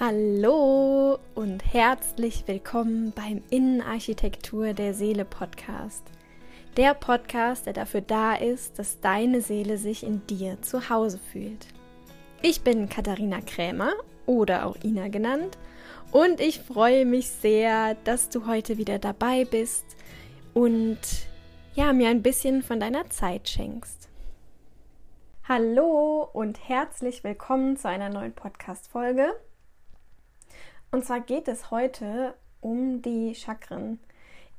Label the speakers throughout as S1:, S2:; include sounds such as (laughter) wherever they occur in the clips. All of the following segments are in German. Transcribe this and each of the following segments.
S1: Hallo und herzlich willkommen beim Innenarchitektur der Seele Podcast. Der Podcast, der dafür da ist, dass deine Seele sich in dir zu Hause fühlt. Ich bin Katharina Krämer oder auch Ina genannt und ich freue mich sehr, dass du heute wieder dabei bist und ja, mir ein bisschen von deiner Zeit schenkst. Hallo und herzlich willkommen zu einer neuen Podcast-Folge. Und zwar geht es heute um die Chakren.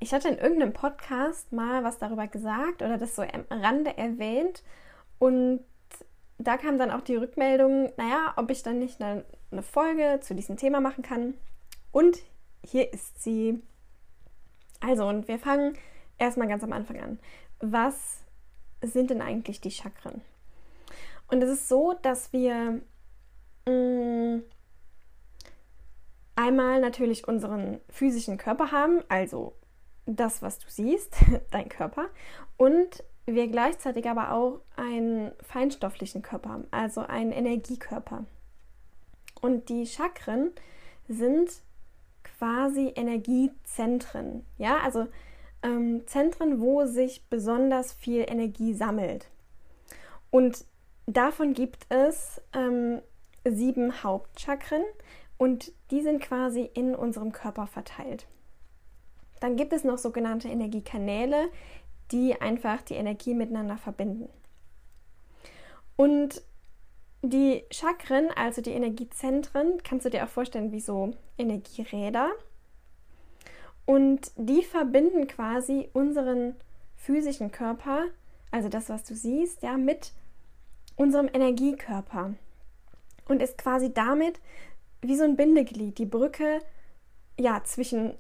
S1: Ich hatte in irgendeinem Podcast mal was darüber gesagt oder das so am Rande erwähnt und da kam dann auch die Rückmeldung, naja, ob ich dann nicht eine, Folge zu diesem Thema machen kann. Und hier ist sie. Also, und wir fangen erstmal ganz am Anfang an. Was sind denn eigentlich die Chakren? Und es ist so, dass wir mh, mm, einmal natürlich unseren physischen Körper haben, also das, was du siehst, (laughs) dein Körper, und wir gleichzeitig aber auch einen feinstofflichen Körper haben, also einen Energiekörper. Und die Chakren sind quasi Energiezentren, ja, also ähm, Zentren, wo sich besonders viel Energie sammelt. Und davon gibt es ähm, sieben Hauptchakren, und die sind quasi in unserem Körper verteilt. Dann gibt es noch sogenannte Energiekanäle, die einfach die Energie miteinander verbinden. Und die Chakren, also die Energiezentren, kannst du dir auch vorstellen wie so Energieräder. Und die verbinden quasi unseren physischen Körper, also das, was du siehst, ja, mit unserem Energiekörper. Und ist quasi damit wie so ein Bindeglied, die Brücke ja zwischen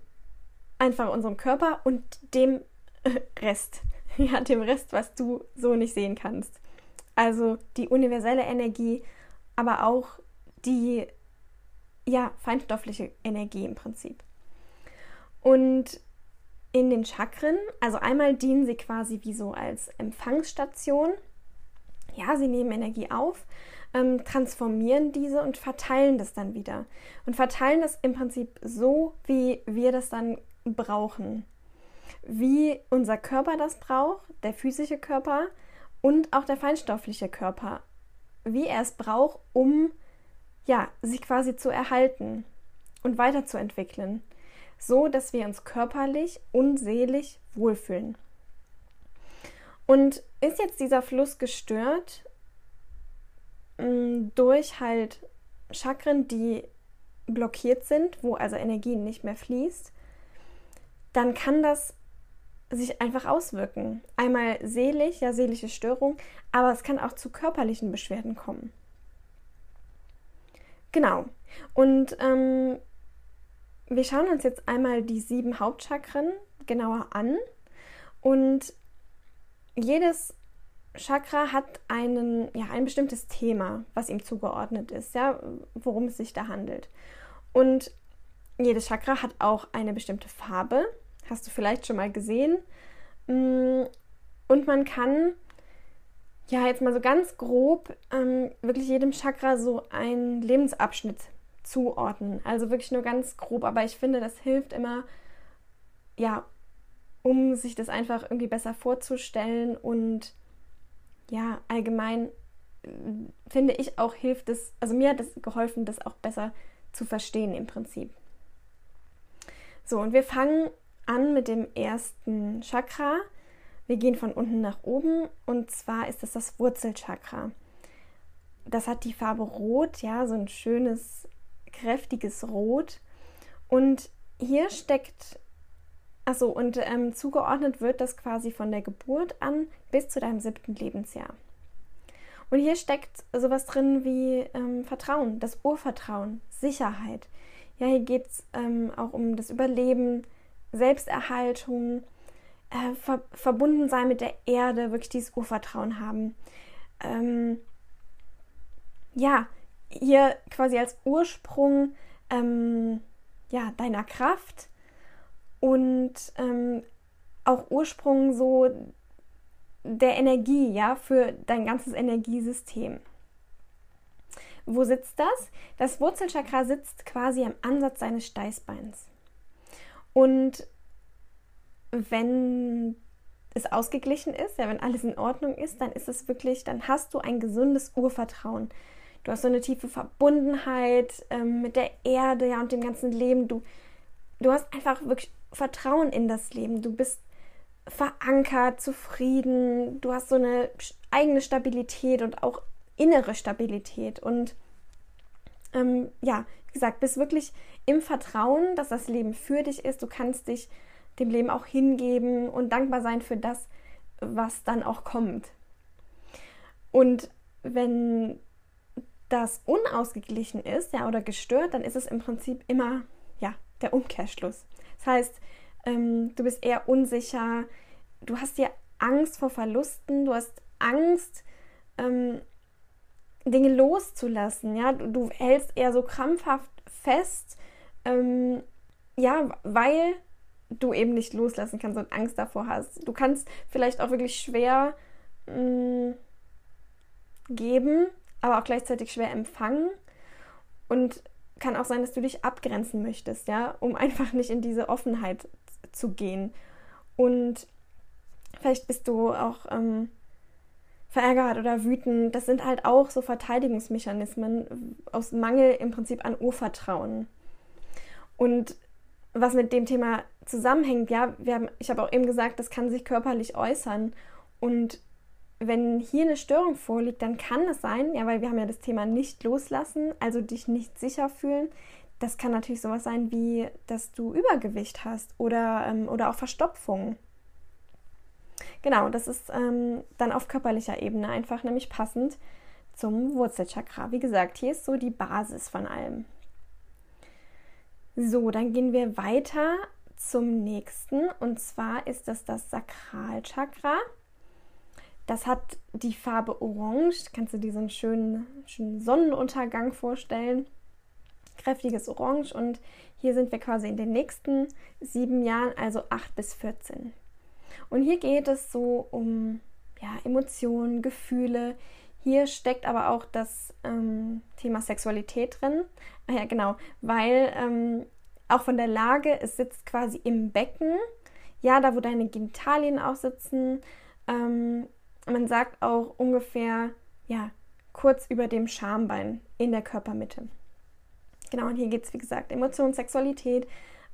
S1: einfach unserem Körper und dem (laughs) Rest, (laughs) ja, dem Rest, was du so nicht sehen kannst. Also die universelle Energie, aber auch die ja, feinstoffliche Energie im Prinzip. Und in den Chakren, also einmal dienen sie quasi wie so als Empfangsstation. Ja, sie nehmen Energie auf, ähm, transformieren diese und verteilen das dann wieder. Und verteilen das im Prinzip so, wie wir das dann brauchen. Wie unser Körper das braucht, der physische Körper und auch der feinstoffliche Körper. Wie er es braucht, um ja, sich quasi zu erhalten und weiterzuentwickeln. So, dass wir uns körperlich und seelisch wohlfühlen. Und ist jetzt dieser Fluss gestört, durch halt Chakren, die blockiert sind, wo also Energie nicht mehr fließt, dann kann das sich einfach auswirken. Einmal seelisch, ja, seelische Störung, aber es kann auch zu körperlichen Beschwerden kommen. Genau. Und ähm, wir schauen uns jetzt einmal die sieben Hauptchakren genauer an. Und jedes Chakra hat einen, ja, ein bestimmtes Thema, was ihm zugeordnet ist, ja, worum es sich da handelt. Und jedes Chakra hat auch eine bestimmte Farbe, hast du vielleicht schon mal gesehen. Mm, und man kann, ja, jetzt mal so ganz grob, ähm, wirklich jedem Chakra so einen Lebensabschnitt zuordnen. Also wirklich nur ganz grob, aber ich finde, das hilft immer, ja, um sich das einfach irgendwie besser vorzustellen und ja, allgemein äh, finde ich auch hilft es, also mir hat es geholfen, das auch besser zu verstehen im Prinzip. So, und wir fangen an mit dem ersten Chakra. Wir gehen von unten nach oben und zwar ist es das Wurzelchakra. Das hat die Farbe Rot, ja, so ein schönes, kräftiges Rot. Und hier steckt Achso, und ähm, zugeordnet wird das quasi von der Geburt an bis zu deinem siebten Lebensjahr. Und hier steckt sowas drin wie ähm, Vertrauen, das Urvertrauen, Sicherheit. Ja, hier geht es ähm, auch um das Überleben, Selbsterhaltung, äh, ver verbunden sein mit der Erde, wirklich dieses Urvertrauen haben. Ähm, ja, hier quasi als Ursprung ähm, ja, deiner Kraft und ähm, auch Ursprung so der Energie, ja, für dein ganzes Energiesystem. wo sitzt das? Das Wurzelchakra sitzt quasi am Ansatz seines Steißbeins. Und wenn es ausgeglichen ist, ja, wenn alles in Ordnung ist, dann ist es wirklich, dann hast du ein gesundes Urvertrauen. Du hast so eine tiefe Verbundenheit ähm, mit der Erde ja, und dem ganzen Leben. Du, du hast einfach wirklich Vertrauen in das Leben. Du bist verankert, zufrieden. Du hast so eine eigene Stabilität und auch innere Stabilität. Und ähm, ja, wie gesagt, bist wirklich im Vertrauen, dass das Leben für dich ist. Du kannst dich dem Leben auch hingeben und dankbar sein für das, was dann auch kommt. Und wenn das unausgeglichen ist, ja, oder gestört, dann ist es im Prinzip immer, ja, der Umkehrschluss. Das heißt, ähm, du bist eher unsicher, du hast dir Angst vor Verlusten, du hast Angst, ähm, Dinge loszulassen, ja, du, du, hältst eher so krampfhaft fest, ähm, ja, weil du eben nicht loslassen kannst und Angst davor hast. Du kannst vielleicht auch wirklich schwer mh, mm, geben, aber auch gleichzeitig schwer empfangen. Und kann auch sein, dass du dich abgrenzen möchtest, ja, um einfach nicht in diese Offenheit zu gehen. Und vielleicht bist du auch ähm, verärgert oder wütend. Das sind halt auch so Verteidigungsmechanismen aus Mangel im Prinzip an Urvertrauen. Und was mit dem Thema zusammenhängt, ja, wir haben, ich habe auch eben gesagt, das kann sich körperlich äußern. Und wenn hier eine Störung vorliegt, dann kann es sein, ja, weil wir haben ja das Thema nicht loslassen, also dich nicht sicher fühlen. Das kann natürlich sowas sein wie, dass du Übergewicht hast oder, ähm, oder auch Verstopfung. Genau, das ist ähm, dann auf körperlicher Ebene einfach nämlich passend zum Wurzelchakra. Wie gesagt, hier ist so die Basis von allem. So, dann gehen wir weiter zum nächsten und zwar ist das das Sakralchakra. Das hat die Farbe Orange. Kannst du dir so schönen, schönen Sonnenuntergang vorstellen? Kräftiges Orange und hier sind wir quasi in den nächsten sieben Jahren, also acht bis 14. Und hier geht es so um ja, Emotionen, Gefühle. Hier steckt aber auch das ähm, Thema Sexualität drin. Ah ja, genau, weil ähm, auch von der Lage, es sitzt quasi im Becken, ja, da wo deine Genitalien auch sitzen. Ähm, man sagt auch ungefähr, ja, kurz über dem Schambein in der Körpermitte. Genau, und hier geht es, wie gesagt, Emotion, Sexualität,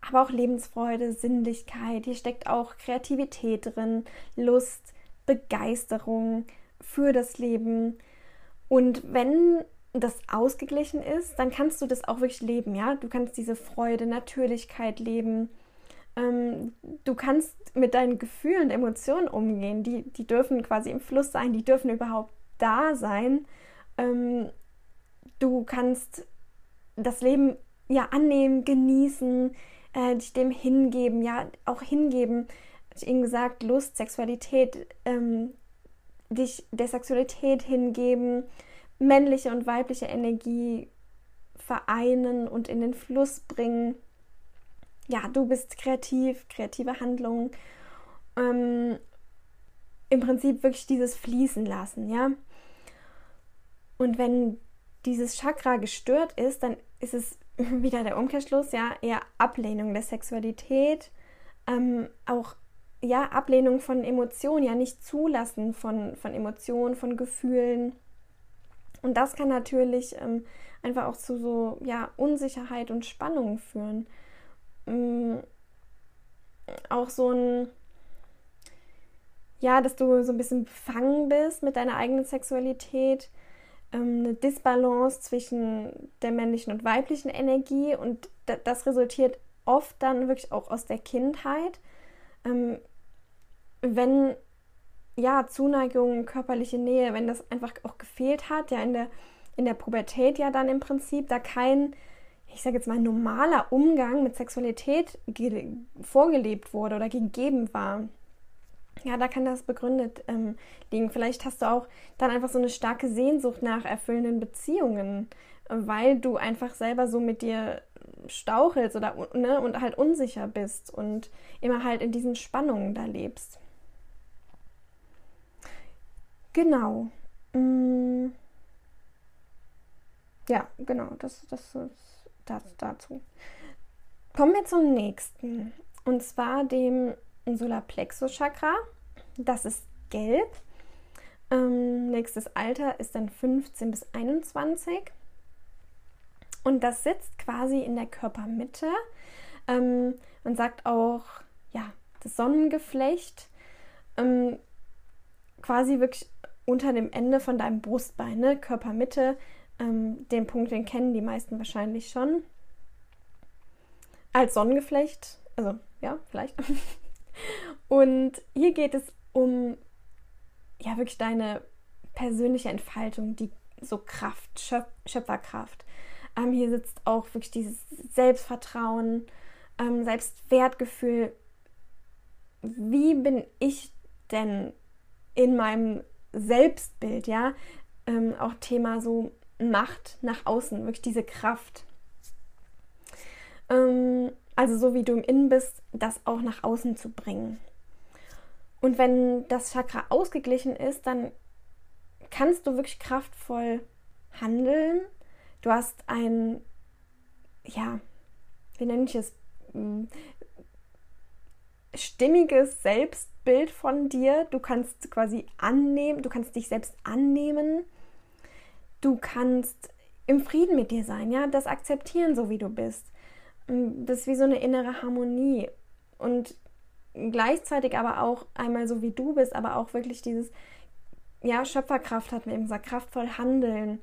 S1: aber auch Lebensfreude, Sinnlichkeit. Hier steckt auch Kreativität drin, Lust, Begeisterung für das Leben. Und wenn das ausgeglichen ist, dann kannst du das auch wirklich leben, ja. Du kannst diese Freude, Natürlichkeit leben. Ähm, du kannst mit deinen Gefühlen und Emotionen umgehen. Die, die dürfen quasi im Fluss sein, die dürfen überhaupt da sein. Ähm, du kannst das Leben ja annehmen, genießen, äh, dich dem hingeben, ja auch hingeben. Ich eben gesagt, Lust, Sexualität, ähm, dich der Sexualität hingeben männliche und weibliche Energie vereinen und in den Fluss bringen. Ja, du bist kreativ, kreative Handlungen. Ähm, Im Prinzip wirklich dieses Fließen lassen, ja. Und wenn dieses Chakra gestört ist, dann ist es (laughs) wieder der Umkehrschluss, ja, eher Ablehnung der Sexualität, ähm, auch ja, Ablehnung von Emotionen, ja, nicht zulassen von, von Emotionen, von Gefühlen. Und das kann natürlich ähm, einfach auch zu so ja, Unsicherheit und Spannung führen. Ähm, auch so ein, ja, dass du so ein bisschen befangen bist mit deiner eigenen Sexualität, ähm, eine Disbalance zwischen der männlichen und weiblichen Energie und das resultiert oft dann wirklich auch aus der Kindheit. Ähm, wenn ja, Zuneigung, körperliche Nähe, wenn das einfach auch gefehlt hat, ja in der, in der Pubertät ja dann im Prinzip, da kein, ich sage jetzt mal, normaler Umgang mit Sexualität vorgelebt wurde oder gegeben war. Ja, da kann das begründet ähm, liegen. Vielleicht hast du auch dann einfach so eine starke Sehnsucht nach erfüllenden Beziehungen, weil du einfach selber so mit dir stauchelst oder ne, und halt unsicher bist und immer halt in diesen Spannungen da lebst. Genau. Mm. ja, genau, das, das ist das dazu. Kommen wir zum nächsten. Und zwar dem Solarplexus Chakra. Das ist gelb. Ähm, nächstes Alter ist dann 15 bis 21. Und das sitzt quasi in der Körpermitte. Ähm, man sagt auch, ja, das Sonnengeflecht. Ähm, quasi wirklich unter dem Ende von deinem Brustbein, ne? Körpermitte. Ähm, den Punkt, den kennen die meisten wahrscheinlich schon. Als Sonnengeflecht. Also, ja, vielleicht. (laughs) Und hier geht es um ja wirklich deine persönliche Entfaltung, die so Kraft, Schöp Schöpferkraft. Ähm, hier sitzt auch wirklich dieses Selbstvertrauen, ähm, Selbstwertgefühl. Wie bin ich denn in meinem Selbstbild, ja? Ähm, auch Thema so Macht nach außen, wirklich diese Kraft. Ähm, also so wie du im Innen bist, das auch nach außen zu bringen. Und wenn das Chakra ausgeglichen ist, dann kannst du wirklich kraftvoll handeln. Du hast ein, ja, wie nenne ich es, hm, stimmiges Selbstbild von dir. Du kannst quasi annehmen, du kannst dich selbst annehmen. Du kannst im Frieden mit dir sein, ja, das akzeptieren, so wie du bist. Hm, das ist wie so eine innere Harmonie. Und gleichzeitig aber auch einmal so wie du bist, aber auch wirklich dieses, ja, Schöpferkraft hat man eben gesagt, kraftvoll handeln,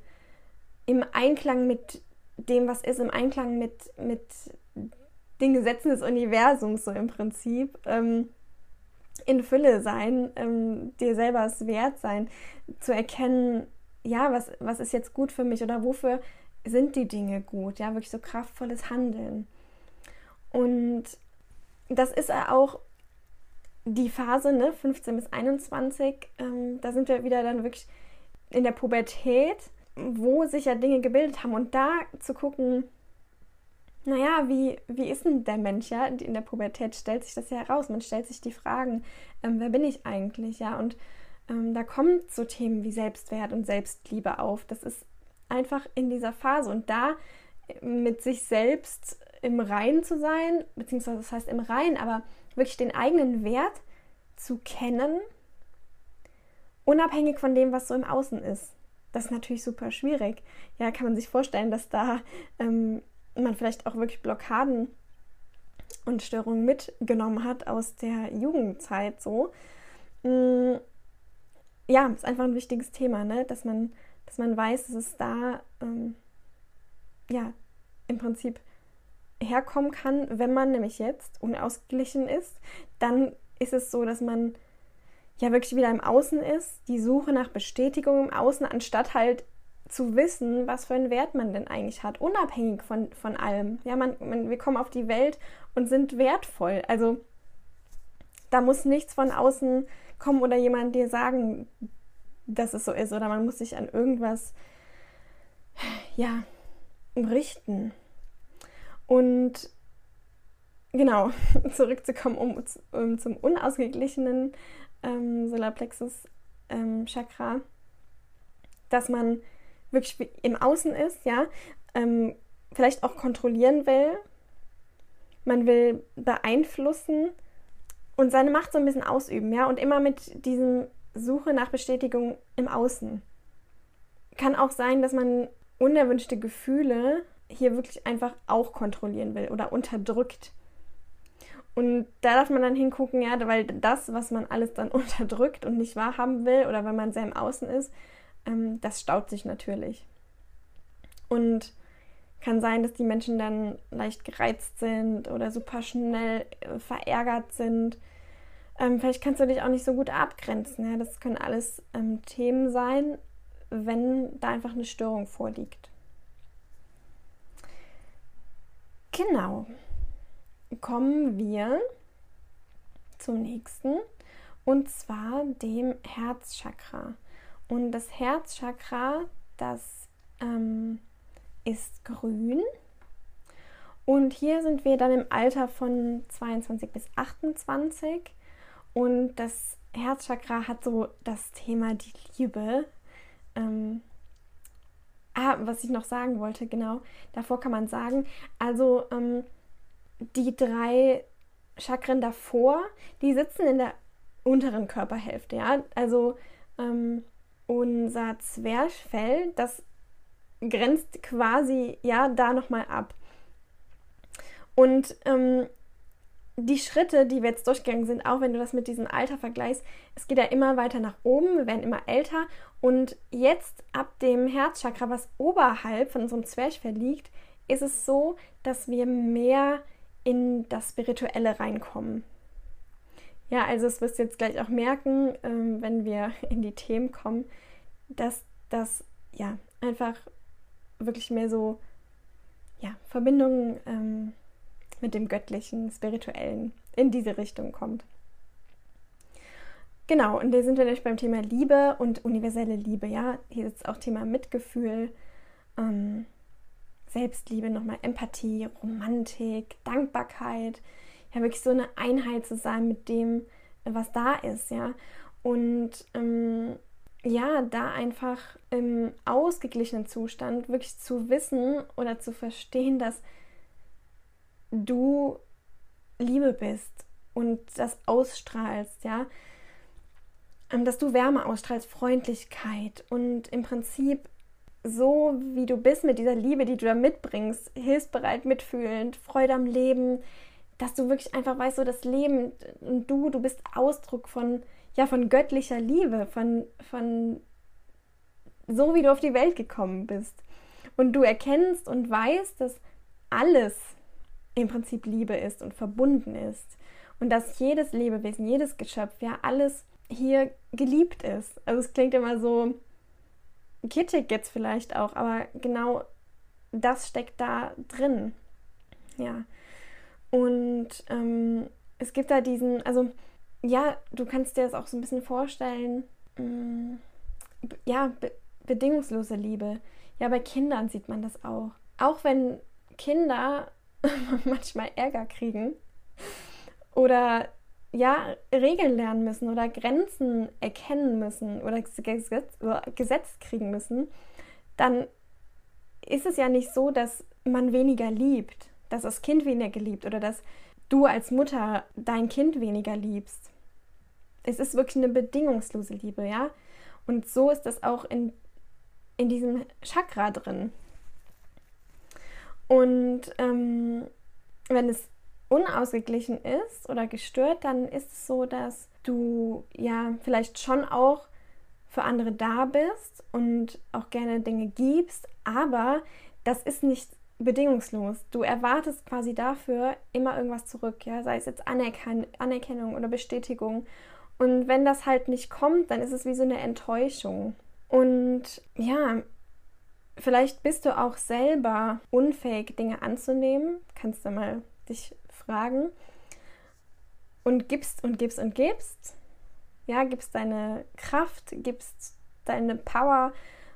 S1: im Einklang mit dem, was ist, im Einklang mit, mit den Gesetzen des Universums, so im Prinzip, ähm, in Fülle sein, ähm, dir selber es wert sein, zu erkennen, ja, was, was ist jetzt gut für mich oder wofür sind die Dinge gut, ja, wirklich so kraftvolles Handeln. Und das ist auch die Phase, ne, 15 bis 21, ähm, da sind wir wieder dann wirklich in der Pubertät, wo sich ja Dinge gebildet haben und da zu gucken, naja, wie, wie ist denn der Mensch, ja? In der Pubertät stellt sich das ja heraus. Man stellt sich die Fragen, ähm, wer bin ich eigentlich, ja? Und ähm, da kommen so Themen wie Selbstwert und Selbstliebe auf. Das ist einfach in dieser Phase und da mit sich selbst im Rein zu sein, beziehungsweise das heißt im Rein, aber wirklich den eigenen Wert zu kennen, unabhängig von dem, was so im Außen ist. Das ist natürlich super schwierig. Ja, kann man sich vorstellen, dass da ähm, man vielleicht auch wirklich Blockaden und Störungen mitgenommen hat aus der Jugendzeit so. Mm, ja, ist einfach ein wichtiges Thema, ne? dass, man, dass man weiß, dass es da ähm, ja im Prinzip herkommen kann, wenn man nämlich jetzt unausgeglichen ist, dann ist es so, dass man ja wirklich wieder im Außen ist, die Suche nach Bestätigung im Außen, anstatt halt zu wissen, was für einen Wert man denn eigentlich hat, unabhängig von, von allem. Ja, man, man, wir kommen auf die Welt und sind wertvoll. Also da muss nichts von außen kommen oder jemand dir sagen, dass es so ist, oder man muss sich an irgendwas ja richten. Und genau, (laughs) zurückzukommen um, um zum unausgeglichenen ähm, Solarplexus ähm, Chakra, dass man wirklich im Außen ist, ja, ähm, vielleicht auch kontrollieren will, man will beeinflussen und seine Macht so ein bisschen ausüben, ja, und immer mit diesem Suche nach Bestätigung im Außen. Kann auch sein, dass man unerwünschte Gefühle hier wirklich einfach auch kontrollieren will oder unterdrückt. Und da darf man dann hingucken, ja, weil das, was man alles dann (laughs) unterdrückt und nicht wahrhaben will oder wenn man sehr im Außen ist, ähm, das staut sich natürlich. Und kann sein, dass die Menschen dann leicht gereizt sind oder super schnell äh, verärgert sind. Ähm, vielleicht kannst du dich auch nicht so gut abgrenzen. Ja? Das können alles ähm, Themen sein, wenn da einfach eine Störung vorliegt. Genau. Kommen wir zum nächsten und zwar dem Herzchakra. Und das Herzchakra, das ähm, ist grün. Und hier sind wir dann im Alter von 22 bis 28. Und das Herzchakra hat so das Thema die Liebe. Ähm, Ah, was ich noch sagen wollte, genau. Davor kann man sagen, also ähm, die drei Chakren davor, die sitzen in der unteren Körperhälfte, ja. Also ähm, unser Zwerchfell, das grenzt quasi ja da nochmal ab. Und ähm, die Schritte, die wir jetzt durchgegangen sind, auch wenn du das mit diesem Alter vergleichst, es geht ja immer weiter nach oben, wir werden immer älter und jetzt ab dem Herzchakra, was oberhalb von unserem Zwerchfell liegt, ist es so, dass wir mehr in das Spirituelle reinkommen. Ja, also es wirst du jetzt gleich auch merken, ähm, wenn wir in die Themen kommen, dass das ja einfach wirklich mehr so ja, Verbindungen ähm, mit dem Göttlichen, Spirituellen in diese Richtung kommt. Genau, und da sind wir nämlich beim Thema Liebe und universelle Liebe. Ja, hier ist auch Thema Mitgefühl, ähm, Selbstliebe, nochmal Empathie, Romantik, Dankbarkeit. Ja, wirklich so eine Einheit zu sein mit dem, was da ist. Ja, und ähm, ja, da einfach im ausgeglichenen Zustand wirklich zu wissen oder zu verstehen, dass du Liebe bist und das ausstrahlst, ja, ähm, dass du Wärme ausstrahlst, Freundlichkeit und im Prinzip so wie du bist mit dieser Liebe, die du da mitbringst, hilfsbereit, mitfühlend, Freude am Leben, dass du wirklich einfach weißt, so das Leben und du, du bist Ausdruck von ja von göttlicher Liebe, von von so wie du auf die Welt gekommen bist und du erkennst und weißt, dass alles im Prinzip Liebe ist und verbunden ist. Und dass jedes Lebewesen, jedes Geschöpf, ja, alles hier geliebt ist. Also es klingt immer so kitschig jetzt vielleicht auch, aber genau das steckt da drin. Ja. Und ähm, es gibt da diesen, also ja, du kannst dir das auch so ein bisschen vorstellen, mm, ja, be bedingungslose Liebe. Ja, bei Kindern sieht man das auch. Auch wenn Kinder (laughs) manchmal Ärger kriegen oder ja, Regeln lernen müssen oder Grenzen erkennen müssen oder Gesetz, Gesetz kriegen müssen, dann ist es ja nicht so, dass man weniger liebt, dass das Kind weniger liebt oder dass du als Mutter dein Kind weniger liebst. Es ist wirklich eine bedingungslose Liebe, ja. Und so ist das auch in, in diesem Chakra drin. Und ähm, wenn es unausgeglichen ist oder gestört, dann ist es so, dass du ja vielleicht schon auch für andere da bist und auch gerne Dinge gibst, aber das ist nicht bedingungslos. Du erwartest quasi dafür immer irgendwas zurück, ja, sei es jetzt Anerken Anerkennung oder Bestätigung. Und wenn das halt nicht kommt, dann ist es wie so eine Enttäuschung. Und ja, Vielleicht bist du auch selber unfähig, Dinge anzunehmen. Kannst du mal dich fragen. Und gibst und gibst und gibst. Ja, gibst deine Kraft, gibst deine Power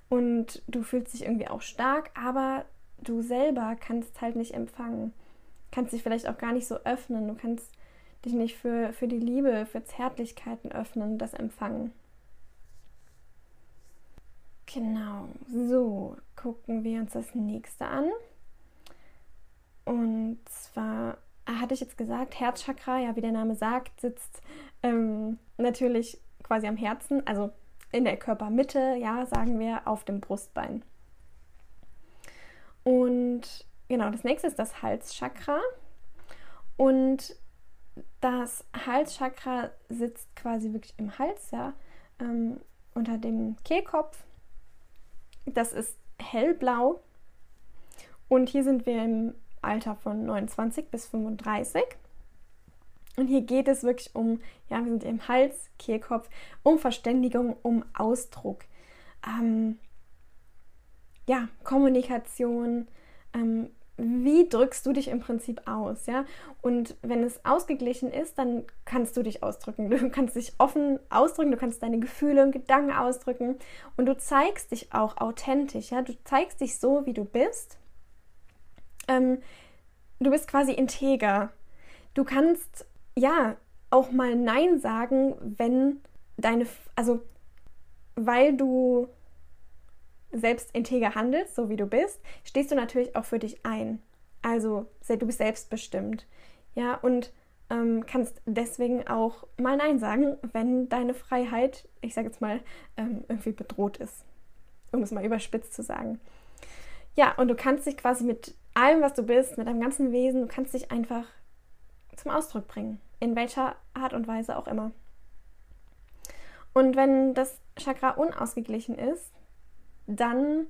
S1: und du fühlst dich irgendwie auch stark, aber du selber kannst halt nicht empfangen. Kannst dich vielleicht auch gar nicht so öffnen. Du kannst dich nicht für, für die Liebe, für Zärtlichkeiten öffnen und das empfangen. Genau, so gucken wir uns das nächste an. Und zwar ah, hatte ich jetzt gesagt, Herzchakra, ja, wie der Name sagt, sitzt ähm, natürlich quasi am Herzen, also in der Körpermitte, ja, sagen wir, auf dem Brustbein. Und genau, das nächste ist das Halschakra. Und das Halschakra sitzt quasi wirklich im Hals, ja, ähm, unter dem Kehlkopf das ist hellblau. Und hier sind wir im Alter von 29 bis 35. Und hier geht es wirklich um, ja, wir sind im Hals, Kehlkopf, um Verständigung, um Ausdruck. Ähm, ja, Kommunikation, ähm, wie drückst du dich im Prinzip aus, ja? Und wenn es ausgeglichen ist, dann kannst du dich ausdrücken. Du (laughs) kannst dich offen ausdrücken, du kannst deine Gefühle und Gedanken ausdrücken und du zeigst dich auch authentisch, ja? Du zeigst dich so, wie du bist. Ähm, du bist quasi integer. Du kannst, ja, auch mal Nein sagen, wenn deine, also, weil du selbst integer handelst, so wie du bist, stehst du natürlich auch für dich ein. Also du bist selbstbestimmt. Ja, und ähm, kannst deswegen auch mal Nein sagen, wenn deine Freiheit, ich sage jetzt mal, ähm, irgendwie bedroht ist. Um es mal überspitzt zu sagen. Ja, und du kannst dich quasi mit allem, was du bist, mit deinem ganzen Wesen, du kannst dich einfach zum Ausdruck bringen. In welcher Art und Weise auch immer. Und wenn das Chakra unausgeglichen ist, dann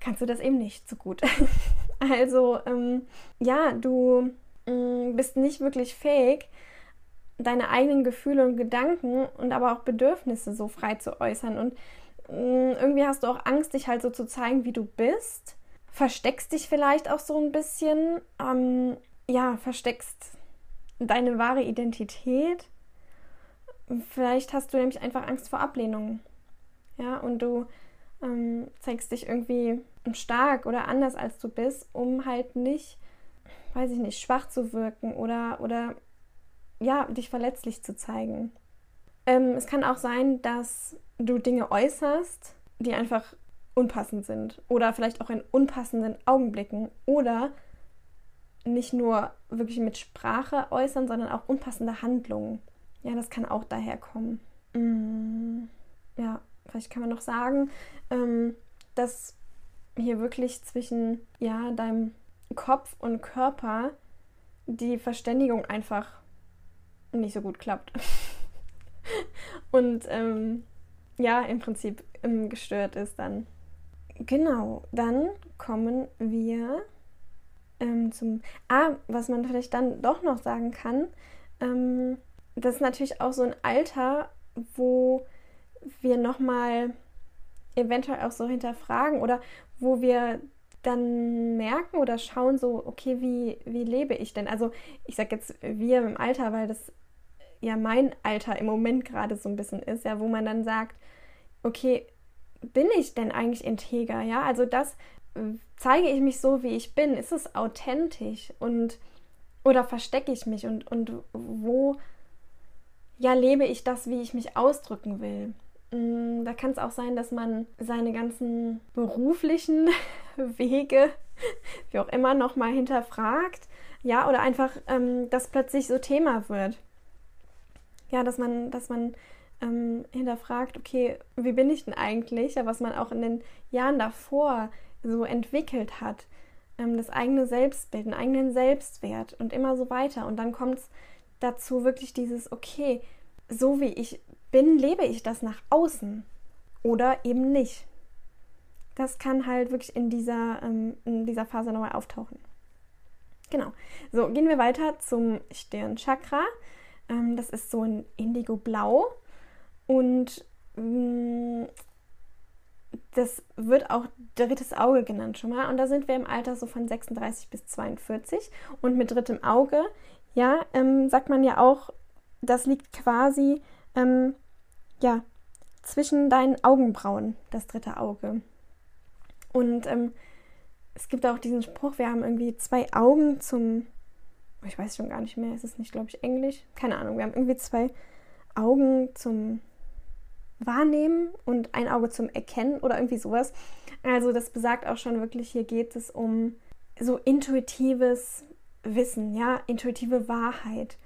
S1: kannst du das eben nicht so gut. (laughs) also, ähm, ja, du ähm, bist nicht wirklich fähig, deine eigenen Gefühle und Gedanken und aber auch Bedürfnisse so frei zu äußern. Und äh, irgendwie hast du auch Angst, dich halt so zu zeigen, wie du bist. Versteckst dich vielleicht auch so ein bisschen. Ähm, ja, versteckst deine wahre Identität. Vielleicht hast du nämlich einfach Angst vor Ablehnung. Ja, und du ähm, zeigst dich irgendwie stark oder anders als du bist, um halt nicht, weiß ich nicht, schwach zu wirken oder, oder ja, dich verletzlich zu zeigen. Ähm, es kann auch sein, dass du Dinge äußerst, die einfach unpassend sind oder vielleicht auch in unpassenden Augenblicken oder nicht nur wirklich mit Sprache äußern, sondern auch unpassende Handlungen. Ja, das kann auch daher kommen. Mm, ja, vielleicht kann man noch sagen, ähm, dass hier wirklich zwischen ja, deinem Kopf und Körper die Verständigung einfach nicht so gut klappt. (laughs) und ähm, ja, im Prinzip ähm, gestört ist dann. Genau, dann kommen wir ähm, zum. Ah, was man vielleicht dann doch noch sagen kann, ähm, das ist natürlich auch so ein Alter, wo wir nochmal eventuell auch so hinterfragen oder wo wir dann merken oder schauen so, okay, wie, wie lebe ich denn? Also ich sage jetzt wir im Alter, weil das ja mein Alter im Moment gerade so ein bisschen ist, ja, wo man dann sagt, okay, bin ich denn eigentlich integer? Ja, also das zeige ich mich so, wie ich bin? Ist es authentisch und oder verstecke ich mich und, und wo ja lebe ich das, wie ich mich ausdrücken will? Mm, da kann es auch sein, dass man seine ganzen beruflichen (laughs) Wege, (laughs) wie auch immer, nochmal hinterfragt. Ja, oder einfach, ähm, das plötzlich so Thema wird. Ja, dass man, dass man ähm, hinterfragt, okay, wie bin ich denn eigentlich? Ja, was man auch in den Jahren davor so entwickelt hat. Ähm, das eigene Selbstbild, einen eigenen Selbstwert und immer so weiter. Und dann kommt es dazu wirklich dieses, okay, so wie ich bin, lebe ich das nach außen oder eben nicht. Das kann halt wirklich in dieser, ähm, in dieser Phase nochmal auftauchen. Genau. So, gehen wir weiter zum Stirnchakra. Ähm, das ist so ein Indigo-Blau und mh, mm, das wird auch drittes Auge genannt schon mal. Und da sind wir im Alter so von 36 bis 42. Und mit drittem Auge, ja, ähm, sagt man ja auch, das liegt quasi ähm, ja, zwischen deinen Augenbrauen, das dritte Auge. Und ähm, es gibt auch diesen Spruch, wir haben irgendwie zwei Augen zum, ich weiß schon gar nicht mehr, ist es nicht, glaube ich, Englisch? Keine Ahnung, wir haben irgendwie zwei Augen zum Wahrnehmen und ein Auge zum Erkennen oder irgendwie sowas. Also das besagt auch schon wirklich, hier geht es um so intuitives Wissen, ja, intuitive Wahrheit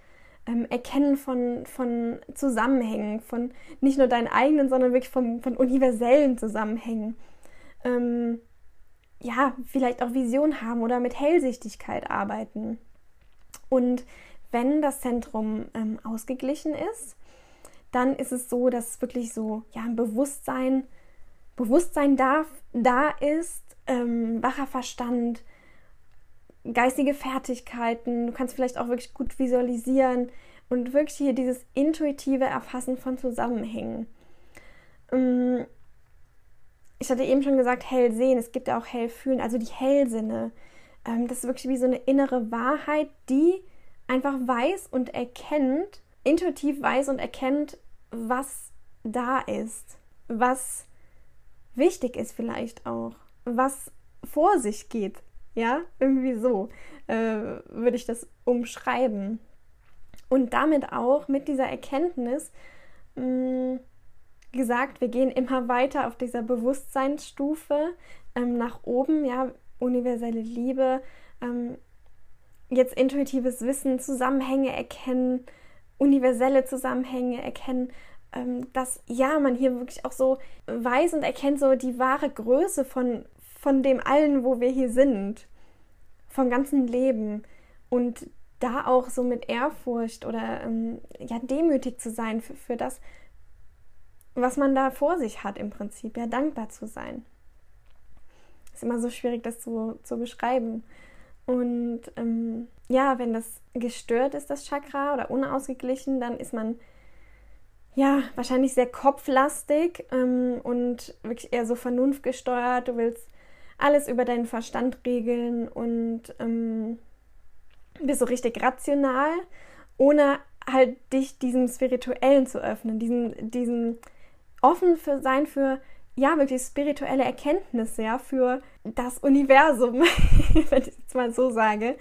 S1: ähm, Erkennen von, von Zusammenhängen, von nicht nur deinen eigenen, sondern wirklich von, von universellen Zusammenhängen. Ähm, ja, vielleicht auch Vision haben oder mit Hellsichtigkeit arbeiten. Und wenn das Zentrum ähm, ausgeglichen ist, dann ist es so, dass wirklich so ja, ein Bewusstsein, Bewusstsein darf, da ist, ähm, wacher Verstand, geistige Fertigkeiten, du kannst vielleicht auch wirklich gut visualisieren und wirklich hier dieses intuitive Erfassen von Zusammenhängen. Ähm, ich hatte eben schon gesagt, hell sehen, es gibt ja auch hell fühlen, also die Hellsinne. Ähm, das ist wirklich wie so eine innere Wahrheit, die einfach weiß und erkennt, intuitiv weiß und erkennt, was da ist, was wichtig ist vielleicht auch, was vor sich geht. Ja, irgendwie so äh, würde ich das umschreiben. Und damit auch mit dieser Erkenntnis mh, mm, gesagt, wir gehen immer weiter auf dieser Bewusstseinsstufe ähm, nach oben, ja, universelle Liebe, ähm, jetzt intuitives Wissen, Zusammenhänge erkennen, universelle Zusammenhänge erkennen, ähm, dass ja, man hier wirklich auch so weiß und erkennt so die wahre Größe von, von dem allen, wo wir hier sind, vom ganzen Leben und da auch so mit Ehrfurcht oder ähm, ja demütig zu sein für, für das, was man da vor sich hat im Prinzip, ja dankbar zu sein. Ist immer so schwierig, das zu, zu beschreiben. Und ähm, ja, wenn das gestört ist, das Chakra oder unausgeglichen, dann ist man ja wahrscheinlich sehr kopflastig ähm, und wirklich eher so vernunftgesteuert. Du willst alles über deinen Verstand regeln und ähm, bist so richtig rational, ohne halt dich diesem Spirituellen zu öffnen, diesem, diesem offen für sein für ja wirklich spirituelle Erkenntnisse, ja, für das Universum, (laughs) wenn ich es mal so sage.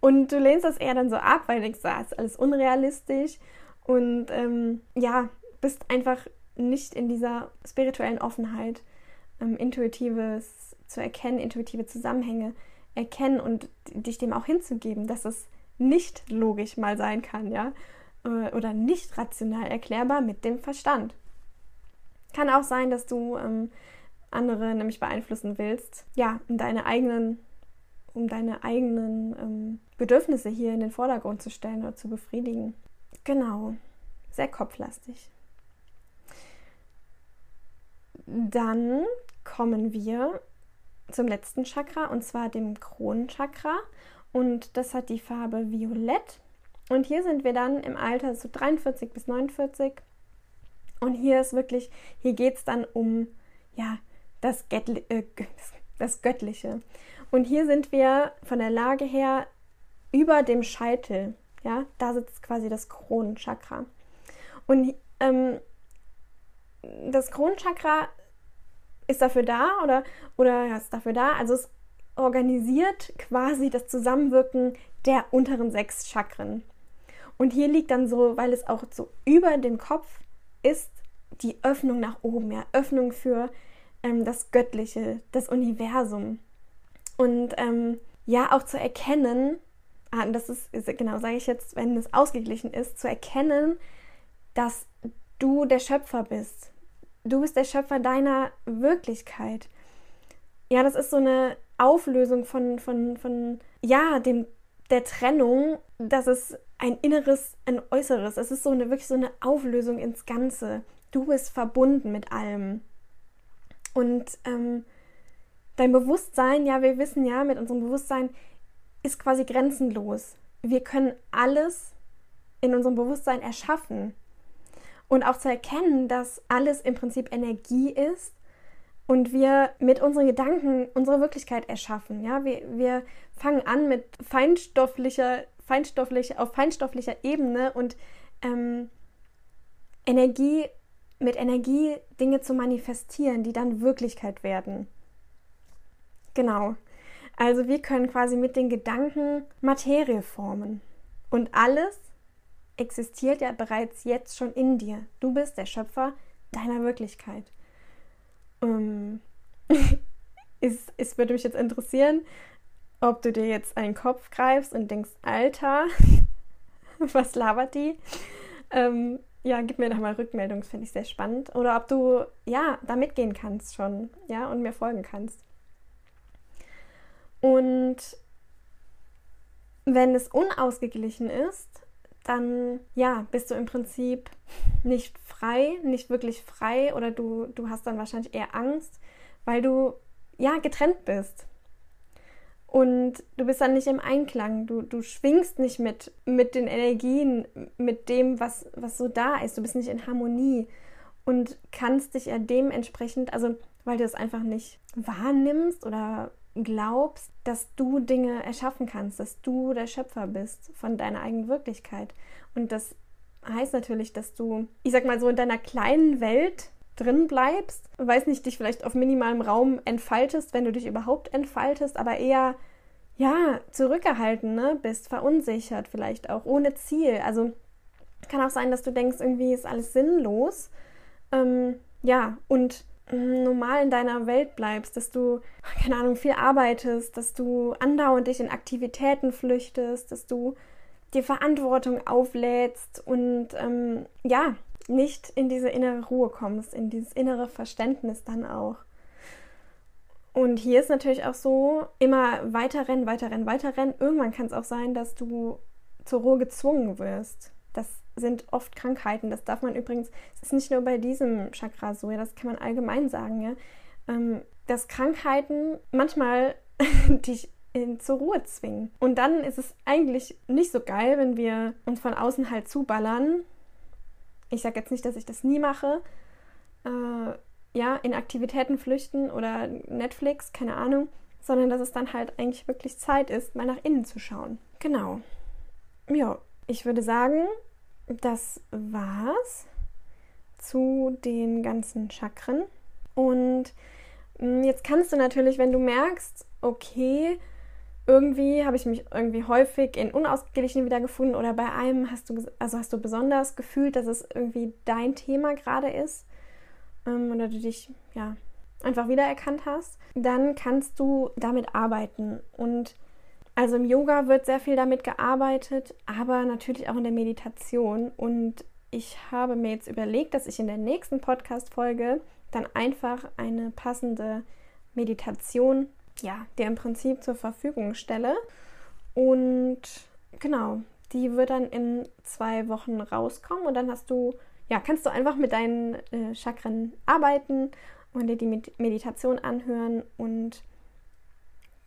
S1: Und du lehnst das eher dann so ab, weil du denkst, das ist alles unrealistisch und ähm, ja, bist einfach nicht in dieser spirituellen Offenheit, ähm, Intuitives zu erkennen, intuitive Zusammenhänge erkennen und dich dem auch hinzugeben, dass es nicht logisch mal sein kann, ja, äh, oder nicht rational erklärbar mit dem Verstand. Kann auch sein, dass du ähm, andere nämlich beeinflussen willst, ja, um deine eigenen, um deine eigenen ähm, Bedürfnisse hier in den Vordergrund zu stellen oder zu befriedigen. Genau, sehr kopflastig. Dann kommen wir zum letzten Chakra und zwar dem Kronenchakra und das hat die Farbe Violett. Und hier sind wir dann im Alter so 43 bis 49 und hier ist wirklich, hier geht es dann um ja, das, äh, das Göttliche. Und hier sind wir von der Lage her über dem Scheitel. Ja, da sitzt quasi das Kronenchakra. Und ähm, das Kronenchakra ist dafür da oder, oder ist dafür da. Also es organisiert quasi das Zusammenwirken der unteren sechs Chakren. Und hier liegt dann so, weil es auch so über dem Kopf ist, die Öffnung nach oben, ja, Öffnung für ähm, das Göttliche, das Universum. Und ähm, ja, auch zu erkennen, ah, das ist, genau, sage ich jetzt, wenn es ausgeglichen ist, zu erkennen, dass du der Schöpfer bist, Du bist der Schöpfer deiner Wirklichkeit. Ja, das ist so eine Auflösung von, von, von ja, dem, der Trennung, dass es ein Inneres, ein Äußeres. Es ist so eine, wirklich so eine Auflösung ins Ganze. Du bist verbunden mit allem. Und ähm, dein Bewusstsein, ja, wir wissen ja, mit unserem Bewusstsein ist quasi grenzenlos. Wir können alles in unserem Bewusstsein erschaffen und auch zu erkennen, dass alles im Prinzip Energie ist und wir mit unseren Gedanken unsere Wirklichkeit erschaffen. Ja, wir, wir fangen an mit feinstofflicher, feinstofflicher, auf feinstofflicher Ebene und ähm, Energie mit Energie Dinge zu manifestieren, die dann Wirklichkeit werden. Genau. Also wir können quasi mit den Gedanken Materie formen. Und alles existiert ja bereits jetzt schon in dir. Du bist der Schöpfer deiner Wirklichkeit. Ähm, (laughs) es, es würde mich jetzt interessieren, ob du dir jetzt einen Kopf greifst und denkst, Alter, (laughs) was labert die? Ähm, ja, gib mir doch mal Rückmeldung, das finde ich sehr spannend. Oder ob du, ja, da mitgehen kannst schon, ja, und mir folgen kannst. Und wenn es unausgeglichen ist, dann ja, bist du im Prinzip nicht frei, nicht wirklich frei oder du, du hast dann wahrscheinlich eher Angst, weil du ja getrennt bist. Und du bist dann nicht im Einklang, du, du schwingst nicht mit, mit den Energien, mit dem, was, was so da ist. Du bist nicht in Harmonie und kannst dich ja dementsprechend, also weil du es einfach nicht wahrnimmst oder glaubst, dass du Dinge erschaffen kannst, dass du der Schöpfer bist von deiner eigenen Wirklichkeit. Und das heißt natürlich, dass du, ich sag mal so, in deiner kleinen Welt drin bleibst, weiß nicht, dich vielleicht auf minimalem Raum entfaltest, wenn du dich überhaupt entfaltest, aber eher ja, zurückgehalten ne, bist, verunsichert vielleicht auch, ohne Ziel. Also kann auch sein, dass du denkst, irgendwie ist alles sinnlos ähm, ja, und normal in deiner Welt bleibst, dass du, keine Ahnung, viel arbeitest, dass du andauernd dich in Aktivitäten flüchtest, dass du dir Verantwortung auflädst und ähm, ja, nicht in diese innere Ruhe kommst, in dieses innere Verständnis dann auch. Und hier ist natürlich auch so, immer weiter rennen, weiter rennen, weiter rennen. Irgendwann kann es auch sein, dass du zur Ruhe gezwungen wirst. Das sind oft Krankheiten. Das darf man übrigens, es ist nicht nur bei diesem Chakra so, ja, das kann man allgemein sagen, ja. Ähm, dass Krankheiten manchmal (laughs) dich in, zur Ruhe zwingen. Und dann ist es eigentlich nicht so geil, wenn wir uns von außen halt zuballern. Ich sage jetzt nicht, dass ich das nie mache. Äh, ja, in Aktivitäten flüchten oder Netflix, keine Ahnung, sondern dass es dann halt eigentlich wirklich Zeit ist, mal nach innen zu schauen. Genau. Ja, ich würde sagen, das war's zu den ganzen Chakren. Und mm, jetzt kannst du natürlich, wenn du merkst, okay, irgendwie habe ich mich irgendwie häufig in unausgeglichen wiedergefunden oder bei einem hast du, also hast du besonders gefühlt, dass es irgendwie dein Thema gerade ist ähm, oder du dich ja einfach wiedererkannt hast, dann kannst du damit arbeiten und also im Yoga wird sehr viel damit gearbeitet, aber natürlich auch in der Meditation. Und ich habe mir jetzt überlegt, dass ich in der nächsten Podcast-Folge dann einfach eine passende Meditation, ja, dir im Prinzip zur Verfügung stelle. Und genau, die wird dann in zwei Wochen rauskommen und dann hast du, ja, kannst du einfach mit deinen äh, Chakren arbeiten und dir die Meditation anhören und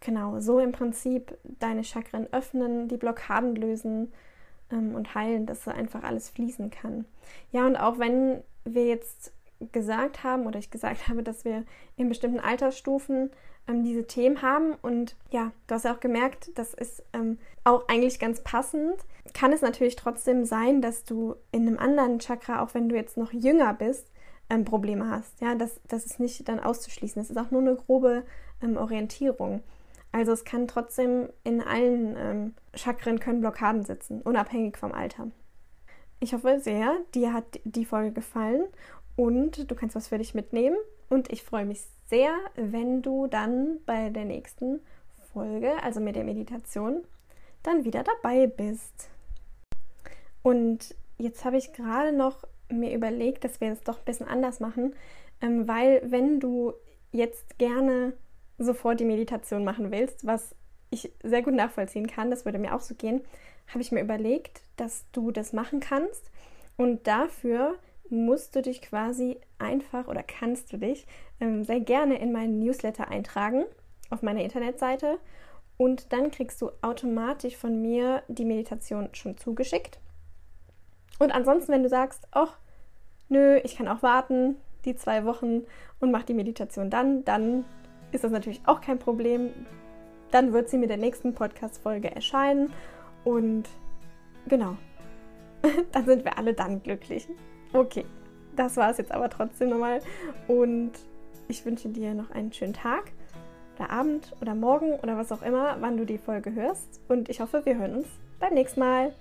S1: Genau, so im Prinzip deine Chakren öffnen, die Blockaden lösen ähm, und heilen, dass so einfach alles fließen kann. Ja, und auch wenn wir jetzt gesagt haben oder ich gesagt (laughs) habe, dass wir in bestimmten Altersstufen ähm, diese Themen haben und ja, du hast ja auch gemerkt, das ist ähm, auch eigentlich ganz passend, kann es natürlich trotzdem sein, dass du in einem anderen Chakra, auch wenn du jetzt noch jünger bist, ähm, Probleme hast. Ja, das, das ist nicht dann auszuschließen. Das ist auch nur eine grobe ähm, Orientierung. Also es kann trotzdem in allen ähm, Chakren können Blockaden sitzen, unabhängig vom Alter. Ich hoffe sehr, dir hat die Folge gefallen und du kannst was für dich mitnehmen. Und ich freue mich sehr, wenn du dann bei der nächsten Folge, also mit der Meditation, dann wieder dabei bist. Und jetzt habe ich gerade noch mir überlegt, dass wir es doch ein bisschen anders machen, ähm, weil wenn du jetzt gerne sofort die Meditation machen willst, was ich sehr gut nachvollziehen kann, das würde mir auch so gehen, habe ich mir überlegt, dass du das machen kannst. Und dafür musst du dich quasi einfach oder kannst du dich ähm, sehr gerne in meinen Newsletter eintragen auf meiner Internetseite. Und dann kriegst du automatisch von mir die Meditation schon zugeschickt. Und ansonsten, wenn du sagst, ach, nö, ich kann auch warten, die zwei Wochen und mach die Meditation dann, dann ist das natürlich auch kein Problem. Dann wird sie mit der nächsten Podcast-Folge erscheinen und genau, (laughs) dann sind wir alle dann glücklich. Okay, das war es jetzt aber trotzdem nochmal und ich wünsche dir noch einen schönen Tag oder Abend oder Morgen oder was auch immer, wann du die Folge hörst und ich hoffe, wir hören uns beim nächsten Mal.